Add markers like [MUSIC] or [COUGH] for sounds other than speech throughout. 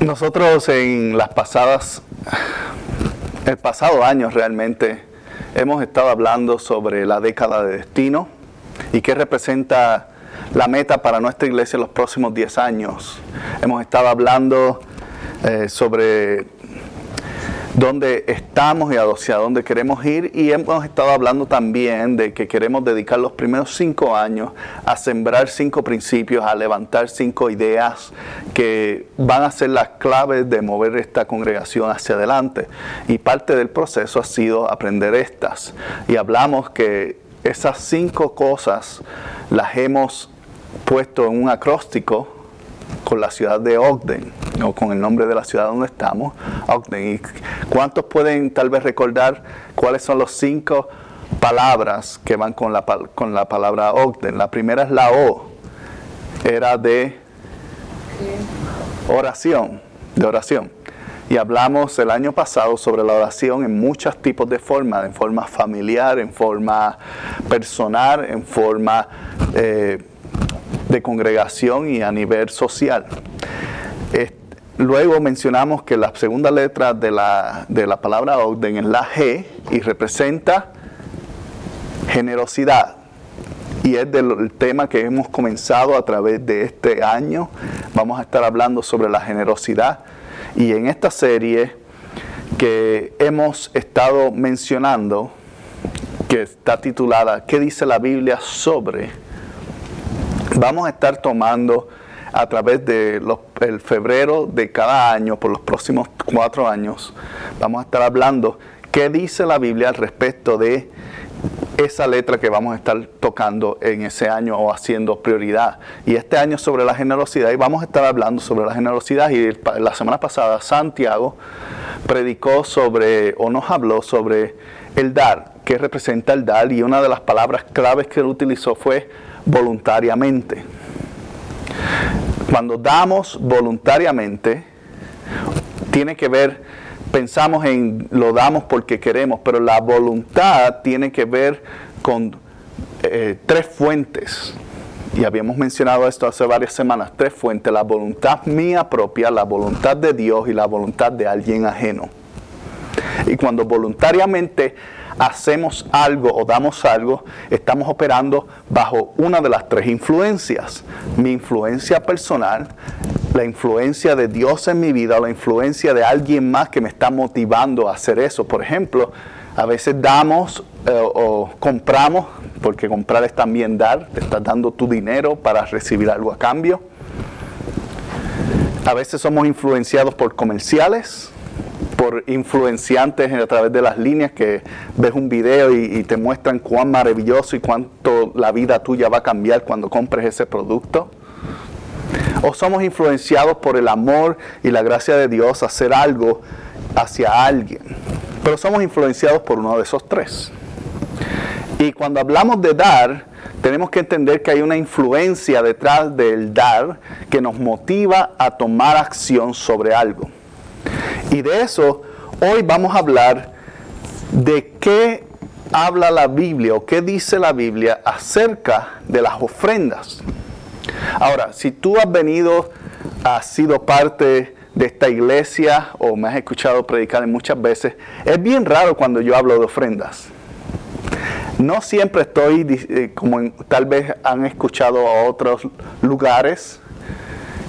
Nosotros en las pasadas, el pasado año realmente, hemos estado hablando sobre la década de destino y qué representa la meta para nuestra iglesia en los próximos 10 años. Hemos estado hablando eh, sobre dónde estamos y hacia dónde queremos ir. Y hemos estado hablando también de que queremos dedicar los primeros cinco años a sembrar cinco principios, a levantar cinco ideas que van a ser las claves de mover esta congregación hacia adelante. Y parte del proceso ha sido aprender estas. Y hablamos que esas cinco cosas las hemos puesto en un acróstico con la ciudad de Ogden, o con el nombre de la ciudad donde estamos, Ogden. ¿Y cuántos pueden tal vez recordar cuáles son los cinco palabras que van con la, con la palabra Ogden? La primera es la O, era de oración, de oración. Y hablamos el año pasado sobre la oración en muchos tipos de formas, en forma familiar, en forma personal, en forma... Eh, de congregación y a nivel social. Luego mencionamos que la segunda letra de la, de la palabra orden es la G y representa generosidad. Y es del tema que hemos comenzado a través de este año. Vamos a estar hablando sobre la generosidad. Y en esta serie que hemos estado mencionando, que está titulada ¿Qué dice la Biblia sobre Vamos a estar tomando a través del el febrero de cada año, por los próximos cuatro años, vamos a estar hablando qué dice la Biblia al respecto de esa letra que vamos a estar tocando en ese año o haciendo prioridad. Y este año sobre la generosidad, y vamos a estar hablando sobre la generosidad. Y la semana pasada Santiago predicó sobre, o nos habló sobre el dar, qué representa el dar, y una de las palabras claves que él utilizó fue voluntariamente. Cuando damos voluntariamente, tiene que ver, pensamos en lo damos porque queremos, pero la voluntad tiene que ver con eh, tres fuentes. Y habíamos mencionado esto hace varias semanas, tres fuentes, la voluntad mía propia, la voluntad de Dios y la voluntad de alguien ajeno. Y cuando voluntariamente hacemos algo o damos algo, estamos operando bajo una de las tres influencias. Mi influencia personal, la influencia de Dios en mi vida o la influencia de alguien más que me está motivando a hacer eso. Por ejemplo, a veces damos eh, o compramos, porque comprar es también dar, te estás dando tu dinero para recibir algo a cambio. A veces somos influenciados por comerciales, por influenciantes a través de las líneas que ves un video y, te muestran cuán maravilloso y cuánto la vida tuya va a cambiar cuando compres ese producto. O somos influenciados por el amor y la gracia de Dios hacer algo hacia alguien. Pero somos influenciados por uno de esos tres. Y cuando hablamos de dar, tenemos que entender que hay una influencia detrás del dar que nos motiva a tomar acción sobre algo. Y de eso hoy vamos a hablar de qué habla la Biblia o qué dice la Biblia acerca de las ofrendas. Ahora, si tú has venido, has sido parte de esta iglesia o me has escuchado predicar muchas veces, es bien raro cuando yo hablo de ofrendas. No siempre estoy, eh, como tal vez han escuchado a otros lugares,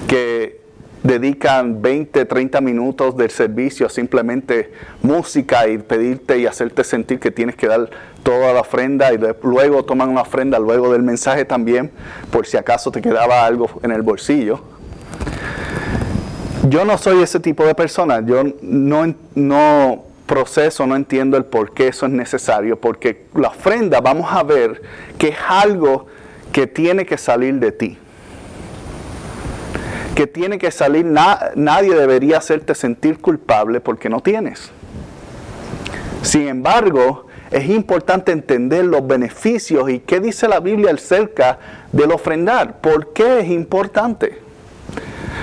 que dedican 20, 30 minutos del servicio a simplemente música y pedirte y hacerte sentir que tienes que dar toda la ofrenda y luego toman una ofrenda luego del mensaje también, por si acaso te quedaba algo en el bolsillo. Yo no soy ese tipo de persona, yo no, no proceso, no entiendo el por qué eso es necesario, porque la ofrenda vamos a ver que es algo que tiene que salir de ti que tiene que salir, nadie debería hacerte sentir culpable porque no tienes. Sin embargo, es importante entender los beneficios y qué dice la Biblia acerca del ofrendar. ¿Por qué es importante?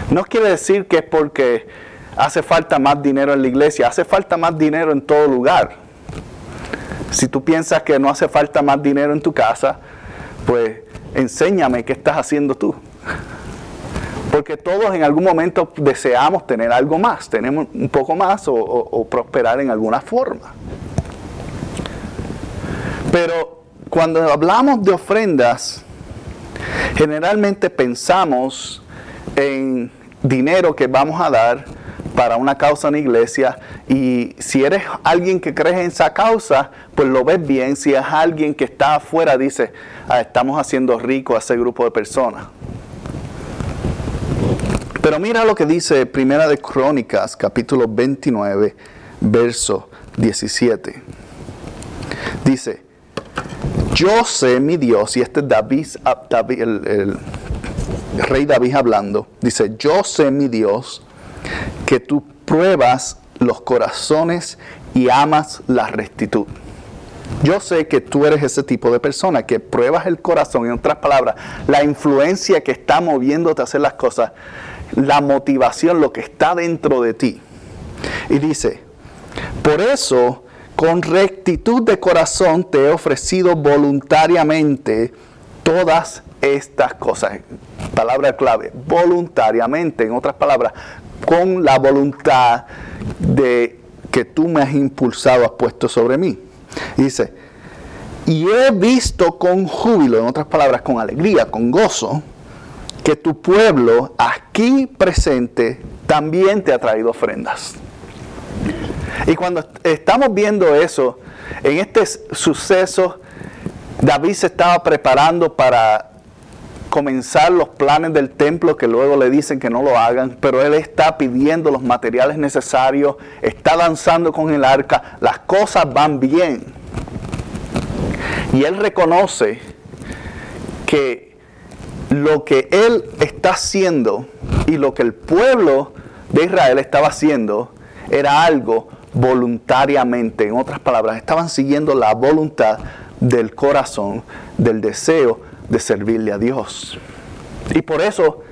No quiere decir que es porque hace falta más dinero en la iglesia, hace falta más dinero en todo lugar. Si tú piensas que no hace falta más dinero en tu casa, pues enséñame qué estás haciendo tú. Porque todos en algún momento deseamos tener algo más, tenemos un poco más o, prosperar en alguna forma. Pero cuando hablamos de ofrendas, generalmente pensamos en dinero que vamos a dar para una causa en iglesia y si eres alguien que crees en esa causa, pues lo ves bien. Si es alguien que está afuera, dice, ah, estamos haciendo rico a ese grupo de personas. Pero mira lo que dice Primera de Crónicas, capítulo 29, verso 17. Dice, yo sé mi Dios, y este es David, el, el rey David hablando, dice, yo sé mi Dios, que tú pruebas los corazones y amas la rectitud. Yo sé que tú eres ese tipo de persona que pruebas el corazón, en otras palabras, la influencia que está moviéndote a hacer las cosas, la motivación, lo que está dentro de ti. Y dice, por eso, con rectitud de corazón te he ofrecido voluntariamente todas estas cosas. Palabra clave, voluntariamente, en otras palabras, con la voluntad de que tú me has impulsado, has puesto sobre mí. dice, y he visto con júbilo, en otras palabras, con alegría, con gozo, que tu pueblo aquí presente también te ha traído ofrendas. Y cuando estamos viendo eso, en este suceso, David se estaba preparando para comenzar los planes del templo que luego le dicen que no lo hagan, pero él está pidiendo los materiales necesarios, está danzando con el arca, las cosas van bien. Y él reconoce que lo que él está haciendo y lo que el pueblo de Israel estaba haciendo era algo voluntariamente. En otras palabras, estaban siguiendo la voluntad del corazón, del deseo de servirle a Dios. Y por eso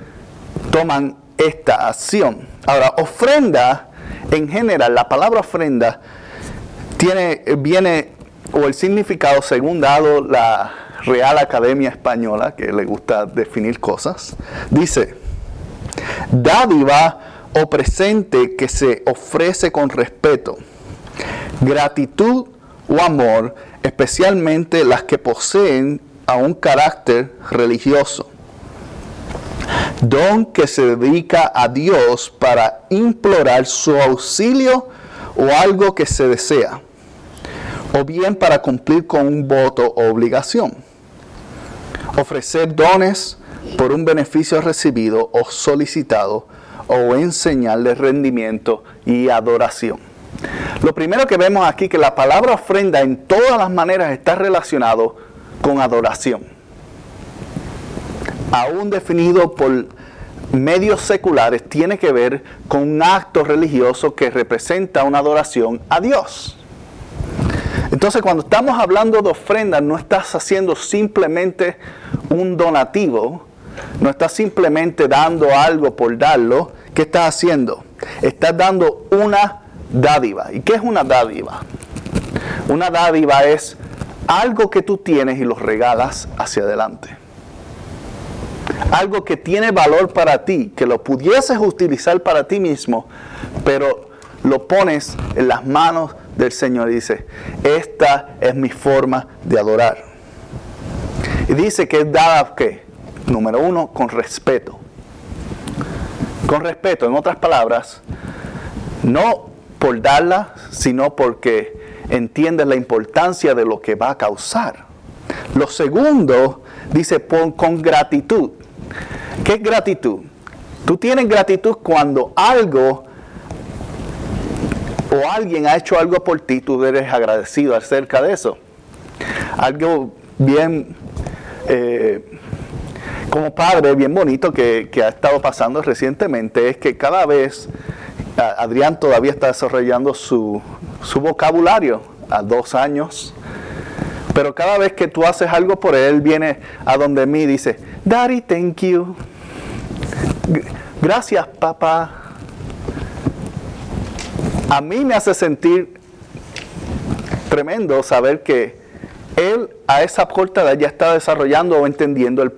toman esta acción. Ahora, ofrenda, en general, la palabra ofrenda tiene, viene, o el significado según dado la Real Academia Española, que le gusta definir cosas, dice, dádiva o presente que se ofrece con respeto, gratitud o amor, especialmente las que poseen a un carácter religioso. Don que se dedica a Dios para implorar su auxilio o algo que se desea, o bien para cumplir con un voto o obligación. Ofrecer dones por un beneficio recibido o solicitado o en señal de rendimiento y adoración. Lo primero que vemos aquí que la palabra ofrenda en todas las maneras está relacionado con adoración. Aún definido por medios seculares, tiene que ver con un acto religioso que representa una adoración a Dios. Entonces, cuando estamos hablando de ofrenda, no estás haciendo simplemente un donativo, no estás simplemente dando algo por darlo. ¿Qué estás haciendo? Estás dando una dádiva. ¿Y qué es una dádiva? Una dádiva es algo que tú tienes y lo regalas hacia adelante. Algo que tiene valor para ti, que lo pudieses utilizar para ti mismo, pero lo pones en las manos del Señor dice, esta es mi forma de adorar. Y dice que es dada, ¿qué? Número uno, con respeto. Con respeto, en otras palabras, no por darla, sino porque entiendes la importancia de lo que va a causar. Lo segundo, dice, pon con gratitud. ¿Qué es gratitud? Tú tienes gratitud cuando algo o alguien ha hecho algo por ti, tú eres agradecido acerca de eso. Algo bien eh, como padre, bien bonito que, que ha estado pasando recientemente es que cada vez Adrián todavía está desarrollando su, su vocabulario a dos años. Pero cada vez que tú haces algo por él, viene a donde mí y dice, Daddy, thank you. Gracias, papá. A mí me hace sentir tremendo saber que él a esa corta edad ya está desarrollando o entendiendo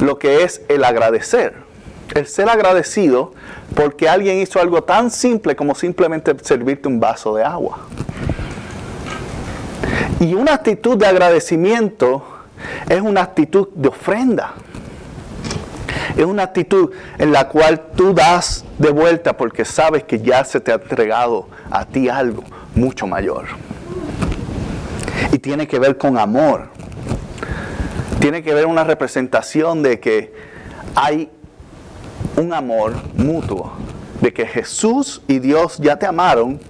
lo que es el agradecer. El ser agradecido porque alguien hizo algo tan simple como simplemente servirte un vaso de agua. Y una actitud de agradecimiento es una actitud de ofrenda. Es una actitud en la cual tú das de vuelta porque sabes que ya se te ha entregado a ti algo mucho mayor. Y tiene que ver con amor. Tiene que ver una representación de que hay un amor mutuo, de que Jesús y Dios ya te amaron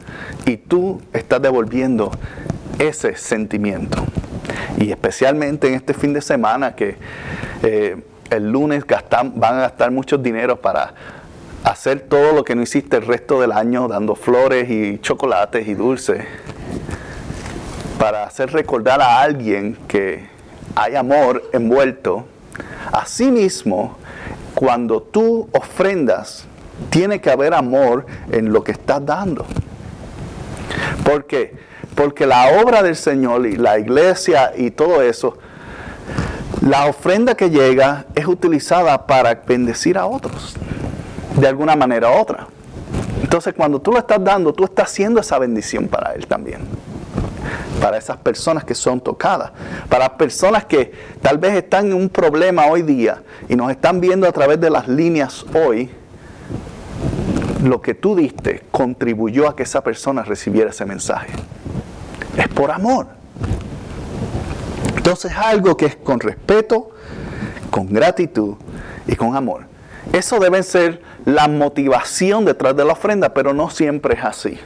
y tú estás devolviendo ese sentimiento. Y especialmente en este fin de semana que eh, el lunes van a gastar mucho dinero para hacer todo lo que no hiciste el resto del año, dando flores y chocolates y dulces, para hacer recordar a alguien que hay amor envuelto. Asimismo, cuando tú ofrendas, tiene que haber amor en lo que estás dando. ¿Por qué? Porque la obra del Señor y la iglesia y todo eso, la ofrenda que llega es utilizada para bendecir a otros, de alguna manera u otra. Entonces cuando tú lo estás dando, tú estás haciendo esa bendición para Él también para esas personas que son tocadas, para personas que tal vez están en un problema hoy día y nos están viendo a través de las líneas hoy, lo que tú diste contribuyó a que esa persona recibiera ese mensaje. Es por amor. Entonces algo que es con respeto, con gratitud y con amor. Eso debe ser la motivación detrás de la ofrenda, pero no siempre es así.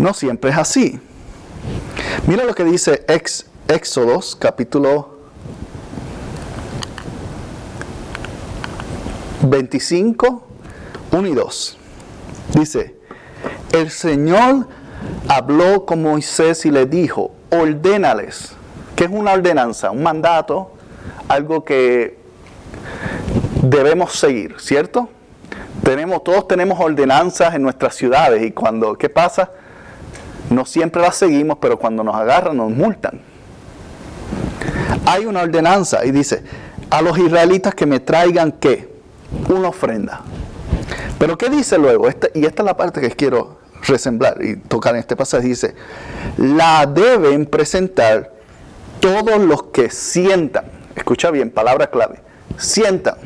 No siempre es así. Mira lo que dice Ex, Éxodos capítulo 25, 1 y 2. Dice, el Señor habló con Moisés y le dijo, ordénales, que es una ordenanza, un mandato, algo que debemos seguir, ¿cierto? Tenemos, todos tenemos ordenanzas en nuestras ciudades y cuando, ¿qué pasa? No siempre las seguimos, pero cuando nos agarran nos multan. Hay una ordenanza y dice, a los israelitas que me traigan qué? Una ofrenda. Pero ¿qué dice luego? y esta es la parte que quiero resemblar y tocar en este pasaje. Dice, la deben presentar todos los que sientan, escucha bien, palabra clave, sientan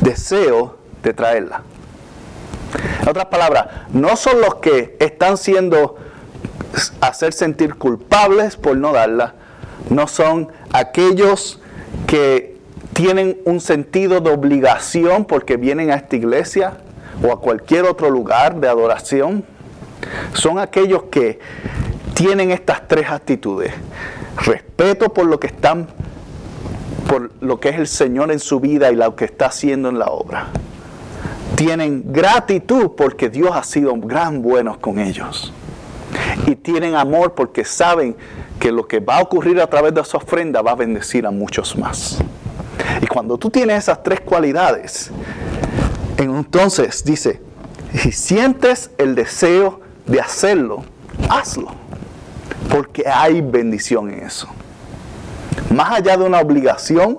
deseo de traerla. En otras palabras, no son los que están siendo hacer sentir culpables por no darla, no son aquellos que tienen un sentido de obligación porque vienen a esta iglesia o a cualquier otro lugar de adoración. Son aquellos que tienen estas tres actitudes. Respeto por lo que están, por lo que es el Señor en su vida y lo que está haciendo en la obra tienen gratitud porque Dios ha sido gran bueno con ellos. Y tienen amor porque saben que lo que va a ocurrir a través de su ofrenda va a bendecir a muchos más. Y cuando tú tienes esas tres cualidades, entonces dice, si sientes el deseo de hacerlo, hazlo. Porque hay bendición en eso. Más allá de una obligación,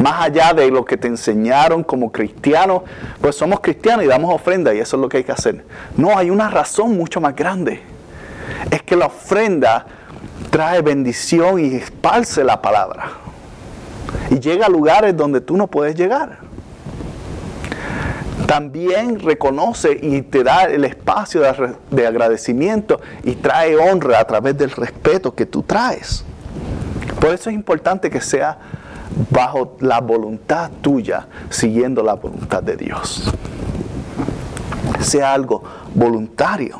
más allá de lo que te enseñaron como cristiano, pues somos cristianos y damos ofrenda y eso es lo que hay que hacer. No, hay una razón mucho más grande. Es que la ofrenda trae bendición y esparce la palabra. Y llega a lugares donde tú no puedes llegar. También reconoce y te da el espacio de, de agradecimiento y trae honra a través del respeto que tú traes. Por eso es importante que sea bajo la voluntad tuya, siguiendo la voluntad de Dios. Sea algo voluntario.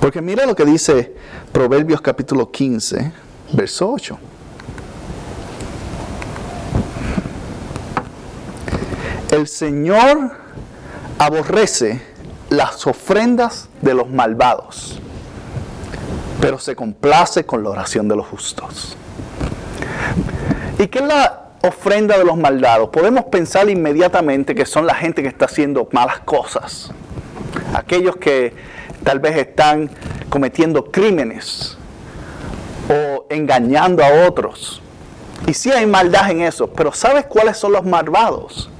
Porque mira lo que dice Proverbios capítulo 15, verso 8. El Señor aborrece las ofrendas de los malvados, pero se complace con la oración de los justos. ¿Y qué es la ofrenda de los malvados? Podemos pensar inmediatamente que son la gente que está haciendo malas cosas, aquellos que tal vez están cometiendo crímenes o engañando a otros. Y sí hay maldad en eso, pero ¿sabes cuáles son los malvados?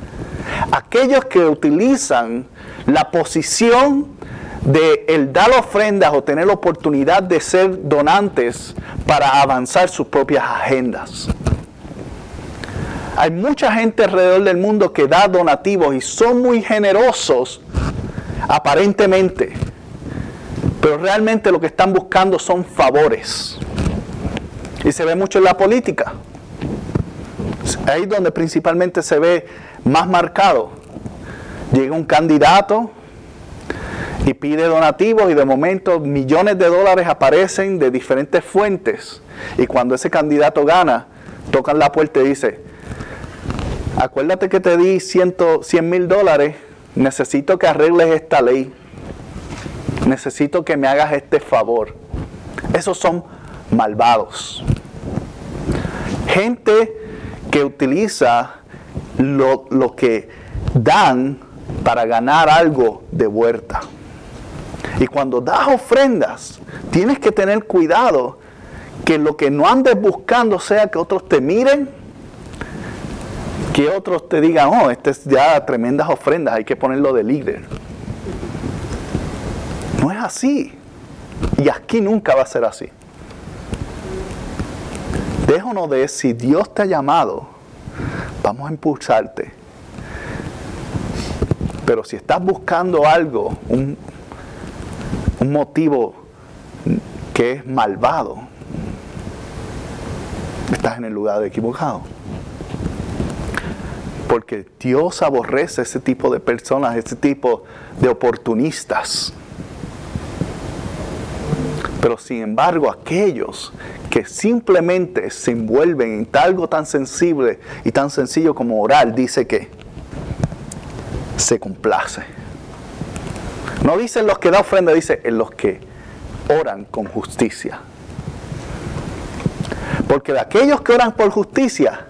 Aquellos que utilizan la posición de el dar ofrendas o tener la oportunidad de ser donantes para avanzar sus propias agendas. Hay mucha gente alrededor del mundo que da donativos y son muy generosos aparentemente, pero realmente lo que están buscando son favores. Y se ve mucho en la política. Ahí donde principalmente se ve más marcado. Llega un candidato y pide donativos y de momento millones de dólares aparecen de diferentes fuentes. Y cuando ese candidato gana, tocan la puerta y dice, acuérdate que te di 100 mil dólares, necesito que arregles esta ley, necesito que me hagas este favor. Esos son malvados. Gente que utiliza lo, lo que dan para ganar algo de vuelta. Y cuando das ofrendas, tienes que tener cuidado que lo que no andes buscando sea que otros te miren, que otros te digan, oh, este es ya tremendas ofrendas, hay que ponerlo de líder. No es así. Y aquí nunca va a ser así. Déjanos de si Dios te ha llamado, vamos a impulsarte. Pero si estás buscando algo, un, un motivo que es malvado, estás en el lugar equivocado. Porque Dios aborrece ese tipo de personas, ese tipo de oportunistas. Pero sin embargo, aquellos que simplemente se envuelven en algo tan sensible y tan sencillo como orar, dice que se complace. No dice en los que da ofrenda, dice en los que oran con justicia. Porque de aquellos que oran por justicia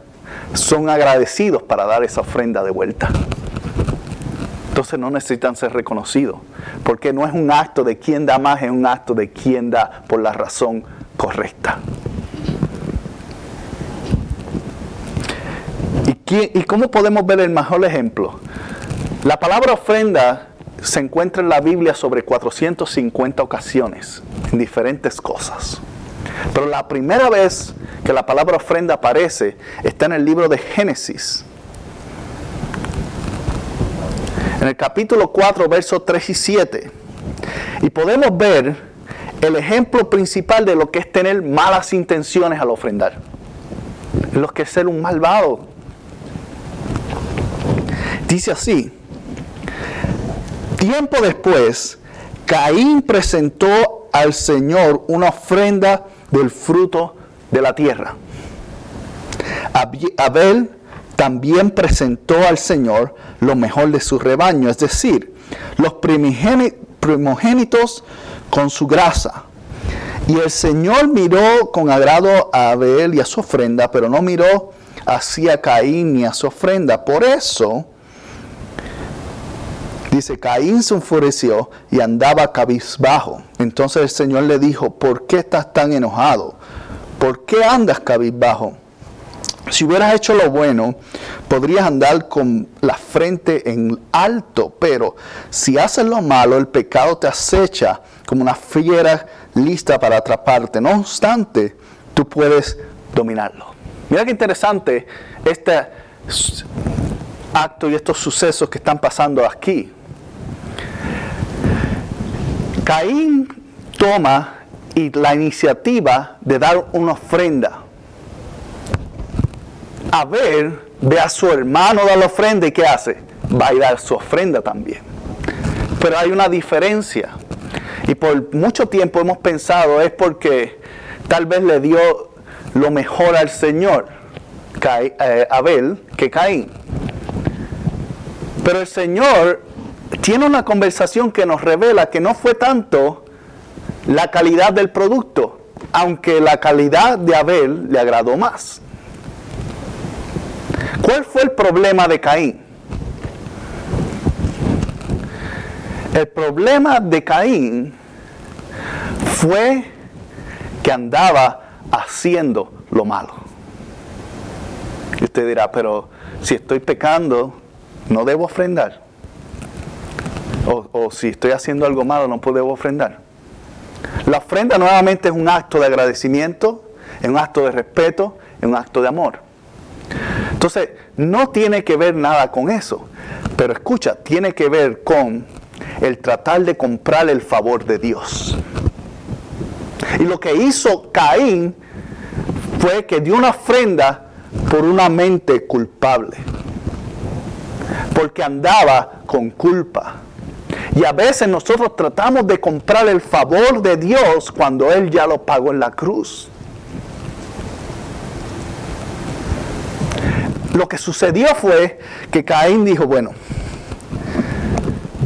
son agradecidos para dar esa ofrenda de vuelta. Entonces no necesitan ser reconocidos. Porque no es un acto de quien da más, es un acto de quien da por la razón correcta. ¿Y, ¿Y cómo podemos ver el mejor ejemplo? La palabra ofrenda se encuentra en la Biblia sobre 450 ocasiones, en diferentes cosas. Pero la primera vez que la palabra ofrenda aparece está en el libro de Génesis. En el capítulo 4, versos 3 y 7. Y podemos ver el ejemplo principal de lo que es tener malas intenciones al ofrendar. Lo que es ser un malvado. Dice así, Tiempo después, Caín presentó al Señor una ofrenda del fruto de la tierra. Abel también presentó al Señor lo mejor de su rebaño, es decir, los primogénitos con su grasa. Y el Señor miró con agrado a Abel y a su ofrenda, pero no miró hacia Caín ni a su ofrenda. Por eso, Dice, Caín se enfureció y andaba cabizbajo. Entonces el Señor le dijo, ¿por qué estás tan enojado? ¿Por qué andas cabizbajo? Si hubieras hecho lo bueno, podrías andar con la frente en alto, pero si haces lo malo, el pecado te acecha como una fiera lista para atraparte. No obstante, tú puedes dominarlo. Mira qué interesante este acto y estos sucesos que están pasando aquí. Caín toma y la iniciativa de dar una ofrenda. Abel ve a su hermano dar la ofrenda y ¿qué hace? Va a dar su ofrenda también. Pero hay una diferencia. Y por mucho tiempo hemos pensado es porque tal vez le dio lo mejor al Señor, eh, Abel, que Caín. Pero el Señor tiene una conversación que nos revela que no fue tanto la calidad del producto, aunque la calidad de Abel le agradó más. ¿Cuál fue el problema de Caín? El problema de Caín fue que andaba haciendo lo malo. Y usted dirá, pero si estoy pecando, no debo ofrendar. O, si estoy haciendo algo malo, no puedo ofrendar. La ofrenda nuevamente es un acto de agradecimiento, es un acto de respeto, es un acto de amor. Entonces, no tiene que ver nada con eso. Pero escucha, tiene que ver con el tratar de comprar el favor de Dios. Y lo que hizo Caín fue que dio una ofrenda por una mente culpable. Porque andaba con culpa. Y a veces nosotros tratamos de comprar el favor de Dios cuando Él ya lo pagó en la cruz. Lo que sucedió fue que Caín dijo, bueno,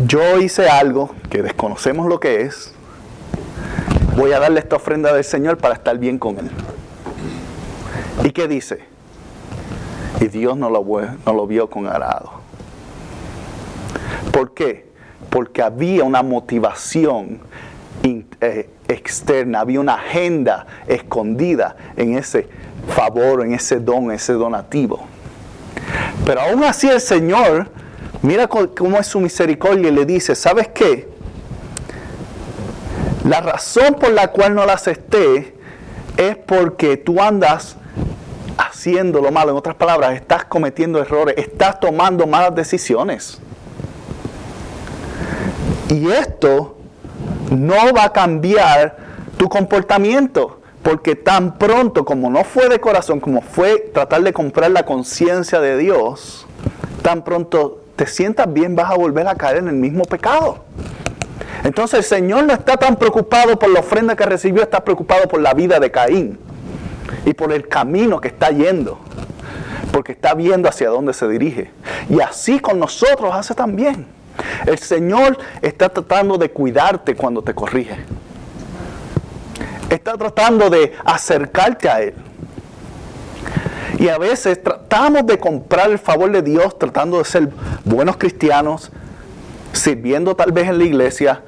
yo hice algo que desconocemos lo que es, voy a darle esta ofrenda del Señor para estar bien con Él. ¿Y qué dice? Y Dios no lo, vio con agrado. ¿Por qué? Porque había una motivación eh, externa, había una agenda escondida en ese favor, en ese don, ese donativo. Pero aún así el Señor, mira cómo es su misericordia y le dice, ¿sabes qué? La razón por la cual no la acepté es porque tú andas haciendo lo malo. En otras palabras, estás cometiendo errores, estás tomando malas decisiones. Y esto no va a cambiar tu comportamiento. Porque tan pronto como no fue de corazón, como fue tratar de comprar la conciencia de Dios, tan pronto te sientas bien vas a volver a caer en el mismo pecado. Entonces el Señor no está tan preocupado por la ofrenda que recibió, está preocupado por la vida de Caín y por el camino que está yendo, porque está viendo hacia dónde se dirige. Y así con nosotros hace también. El Señor está tratando de cuidarte cuando te corrige. Está tratando de acercarte a Él. Y a veces tratamos de comprar el favor de Dios tratando de ser buenos cristianos, sirviendo tal vez en la iglesia.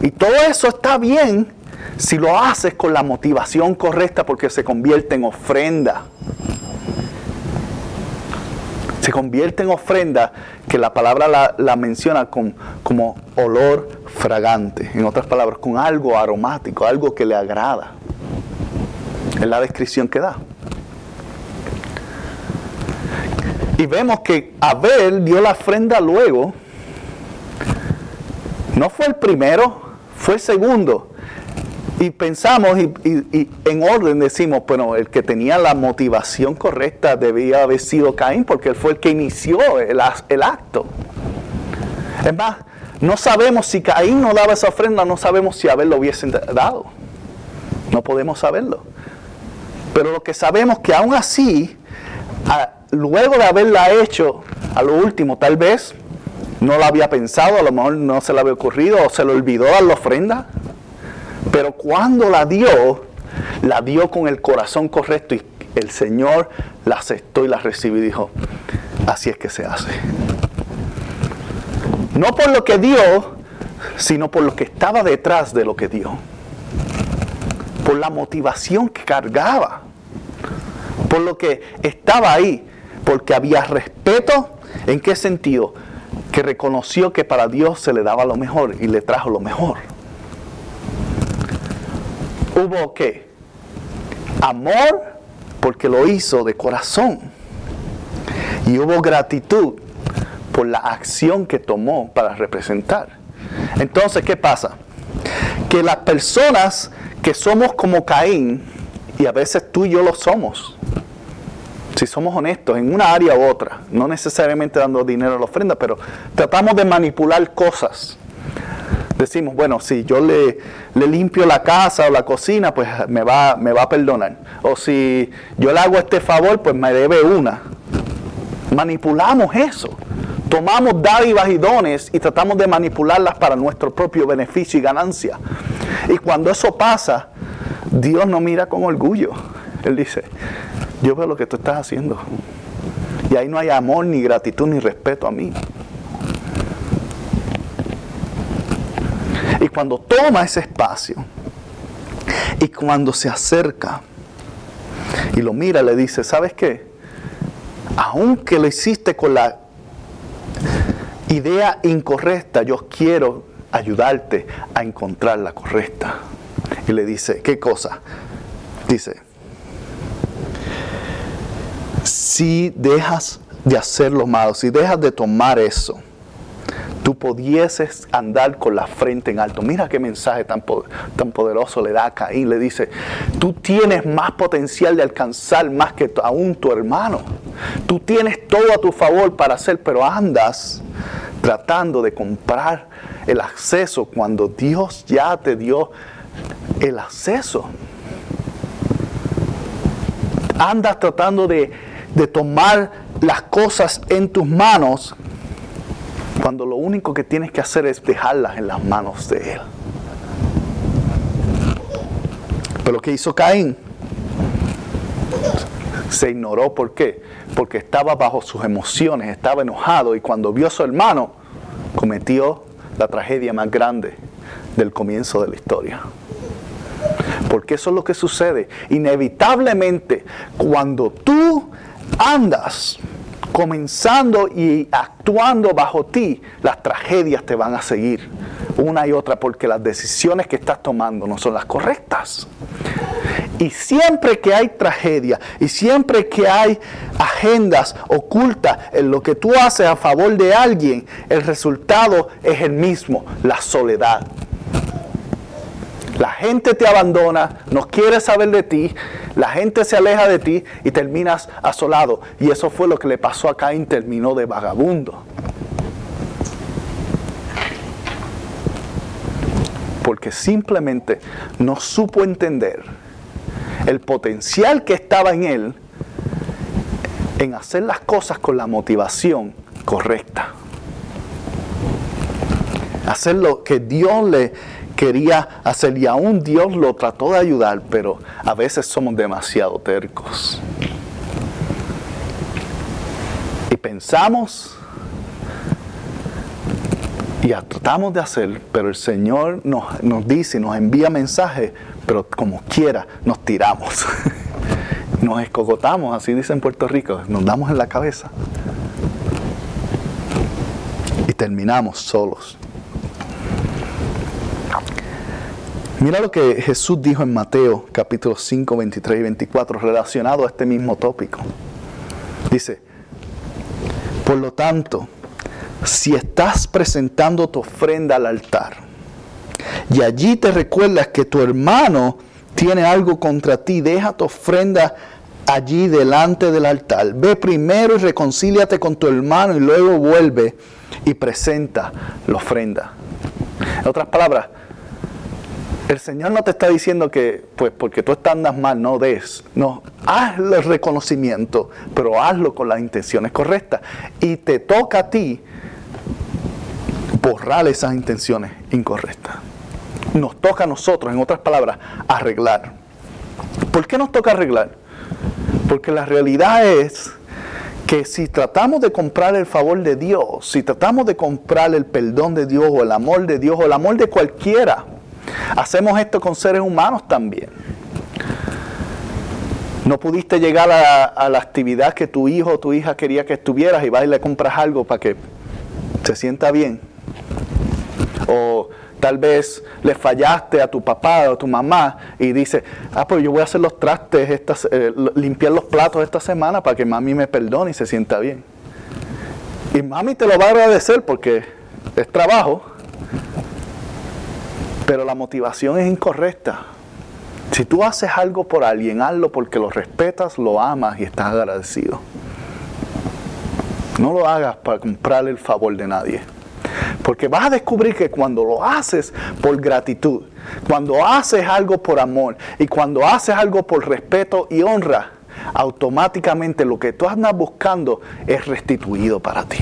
Y todo eso está bien si lo haces con la motivación correcta porque se convierte en ofrenda. Se convierte en ofrenda que la palabra la, menciona con, como olor fragante. En otras palabras, con algo aromático, algo que le agrada. Es la descripción que da. Y vemos que Abel dio la ofrenda luego no fue el primero, fue el segundo. Y pensamos y, en orden decimos, bueno, el que tenía la motivación correcta debía haber sido Caín porque él fue el que inició el, el acto. Es más, no sabemos si Caín no daba esa ofrenda, no sabemos si Abel lo hubiese dado. No podemos saberlo. Pero lo que sabemos que aún así, luego de haberla hecho, a lo último, tal vez no lo había pensado, a lo mejor no se le había ocurrido o se le olvidó dar la ofrenda. Pero cuando la dio, la dio con el corazón correcto y el Señor la aceptó y la recibió y dijo, así es que se hace. No por lo que dio, sino por lo que estaba detrás de lo que dio. Por la motivación que cargaba. Por lo que estaba ahí. Porque había respeto. ¿En qué sentido? que reconoció que para Dios se le daba lo mejor y le trajo lo mejor. Hubo qué? Amor porque lo hizo de corazón. Y hubo gratitud por la acción que tomó para representar. Entonces, ¿qué pasa? Que las personas que somos como Caín, y a veces tú y yo lo somos, si somos honestos, en una área u otra, no necesariamente dando dinero a la ofrenda, pero tratamos de manipular cosas, decimos, bueno, si yo le, limpio la casa o la cocina, pues me va, me va a perdonar. O si yo le hago este favor, pues me debe una. Manipulamos eso. Tomamos dádivas y dones y tratamos de manipularlas para nuestro propio beneficio y ganancia. Y cuando eso pasa, Dios no mira con orgullo. Él dice, yo veo lo que tú estás haciendo. Y ahí no hay amor, ni gratitud, ni respeto a mí. Y cuando toma ese espacio y cuando se acerca y lo mira, le dice, ¿sabes qué? Aunque lo hiciste con la idea incorrecta, yo quiero ayudarte a encontrar la correcta. Y le dice, ¿qué cosa? Dice, si dejas de hacer lo malo, si dejas de tomar eso, tú pudieses andar con la frente en alto. Mira qué mensaje tan, poderoso le da a Caín. Le dice, tú tienes más potencial de alcanzar más que aún tu hermano. Tú tienes todo a tu favor para hacer, pero andas tratando de comprar el acceso cuando Dios ya te dio el acceso. Andas tratando de, de tomar las cosas en tus manos cuando lo único que tienes que hacer es dejarlas en las manos de Él. Pero lo que hizo Caín se ignoró. ¿Por qué? Porque estaba bajo sus emociones, estaba enojado y cuando vio a su hermano cometió la tragedia más grande del comienzo de la historia. Porque eso es lo que sucede. Inevitablemente, cuando tú andas comenzando y actuando bajo ti, las tragedias te van a seguir una y otra porque las decisiones que estás tomando no son las correctas. Y siempre que hay tragedia y siempre que hay agendas ocultas en lo que tú haces a favor de alguien, el resultado es el mismo, la soledad. La gente te abandona, no quiere saber de ti, la gente se aleja de ti y terminas asolado. Y eso fue lo que le pasó a Caín, terminó de vagabundo. Porque simplemente no supo entender el potencial que estaba en él en hacer las cosas con la motivación correcta. Hacer lo que Dios le, quería hacer y aún Dios lo trató de ayudar, pero a veces somos demasiado tercos. Y pensamos y tratamos de hacer, pero el Señor nos, nos dice, nos envía mensajes, pero como quiera nos tiramos. [LAUGHS] nos escogotamos, así dice en Puerto Rico, nos damos en la cabeza. Y terminamos solos. Mira lo que Jesús dijo en Mateo capítulo 5, 23 y 24 relacionado a este mismo tópico. Dice, por lo tanto, si estás presentando tu ofrenda al altar y allí te recuerdas que tu hermano tiene algo contra ti, deja tu ofrenda allí delante del altar. Ve primero y reconcíliate con tu hermano y luego vuelve y presenta la ofrenda. En otras palabras, el Señor no te está diciendo que, pues porque tú andas mal, no des. No, haz el reconocimiento, pero hazlo con las intenciones correctas. Y te toca a ti borrar esas intenciones incorrectas. Nos toca a nosotros, en otras palabras, arreglar. ¿Por qué nos toca arreglar? Porque la realidad es que si tratamos de comprar el favor de Dios, si tratamos de comprar el perdón de Dios o el amor de Dios o el amor de cualquiera, Hacemos esto con seres humanos también. No pudiste llegar a, la actividad que tu hijo o tu hija quería que estuvieras y vas y le compras algo para que se sienta bien. O tal vez le fallaste a tu papá o a tu mamá y dice, ah, pues yo voy a hacer los trastes, eh, limpiar los platos esta semana para que mami me perdone y se sienta bien. Y mami te lo va a agradecer porque es trabajo, pero la motivación es incorrecta. Si tú haces algo por alguien, hazlo porque lo respetas, lo amas y estás agradecido. No lo hagas para comprar el favor de nadie. Porque vas a descubrir que cuando lo haces por gratitud, cuando haces algo por amor y cuando haces algo por respeto y honra, automáticamente lo que tú andas buscando es restituido para ti.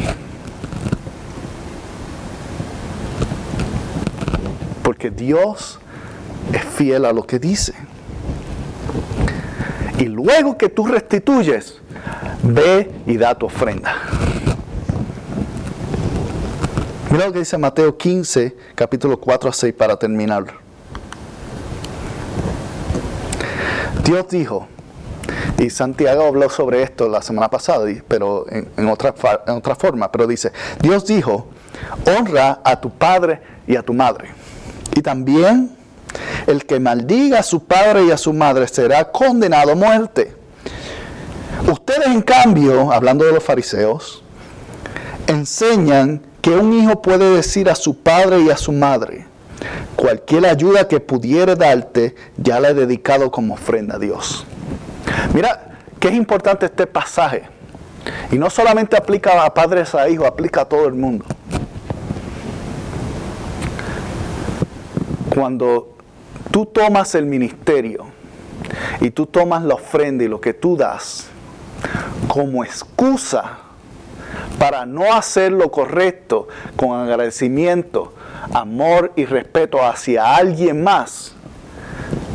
Porque Dios es fiel a lo que dice. Y luego que tú restituyes, ve y da tu ofrenda. Mira lo que dice Mateo 15, capítulo 4 a 6 para terminar. Dios dijo, y Santiago habló sobre esto la semana pasada, pero en, otra, en otra forma, pero dice, Dios dijo, honra a tu padre y a tu madre. Y también el que maldiga a su padre y a su madre será condenado a muerte. Ustedes en cambio, hablando de los fariseos, enseñan que un hijo puede decir a su padre y a su madre, cualquier ayuda que pudiere darte, ya la he dedicado como ofrenda a Dios. Mira, qué es importante este pasaje. Y no solamente aplica a padres a hijos, aplica a todo el mundo. Cuando tú tomas el ministerio y tú tomas la ofrenda y lo que tú das como excusa para no hacer lo correcto con agradecimiento, amor y respeto hacia alguien más,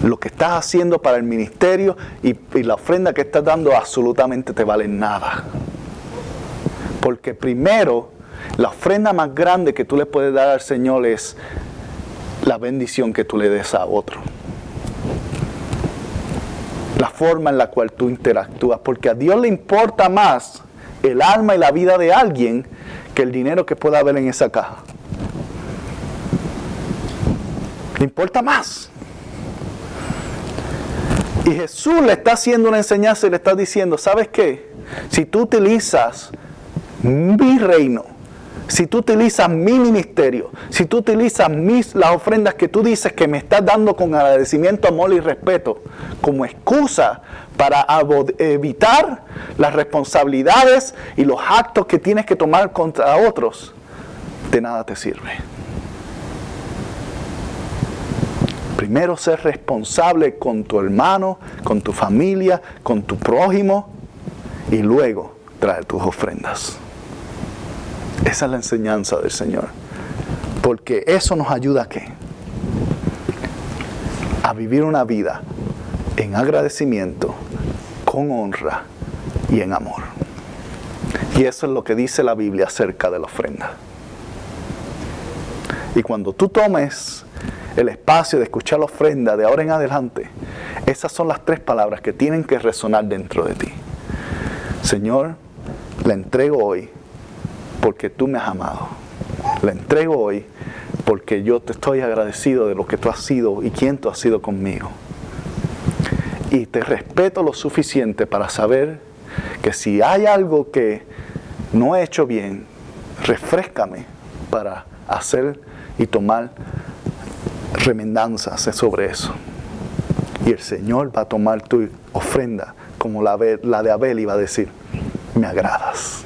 lo que estás haciendo para el ministerio y, la ofrenda que estás dando absolutamente te vale nada. Porque primero, la ofrenda más grande que tú le puedes dar al Señor es la bendición que tú le des a otro. La forma en la cual tú interactúas. Porque a Dios le importa más el alma y la vida de alguien que el dinero que pueda haber en esa caja. Le importa más. Y Jesús le está haciendo una enseñanza y le está diciendo, ¿sabes qué? Si tú utilizas mi reino, si tú utilizas mi ministerio, si tú utilizas mis, las ofrendas que tú dices que me estás dando con agradecimiento, amor y respeto, como excusa para evitar las responsabilidades y los actos que tienes que tomar contra otros, de nada te sirve. Primero ser responsable con tu hermano, con tu familia, con tu prójimo y luego traer tus ofrendas. Esa es la enseñanza del Señor. Porque eso nos ayuda a qué? A vivir una vida en agradecimiento, con honra y en amor. Y eso es lo que dice la Biblia acerca de la ofrenda. Y cuando tú tomes el espacio de escuchar la ofrenda de ahora en adelante, esas son las tres palabras que tienen que resonar dentro de ti. Señor, la entrego hoy porque tú me has amado. La entrego hoy porque yo te estoy agradecido de lo que tú has sido y quién tú has sido conmigo. Y te respeto lo suficiente para saber que si hay algo que no he hecho bien, refrescame para hacer y tomar remendanzas sobre eso. Y el Señor va a tomar tu ofrenda como la, de Abel y va a decir, me agradas.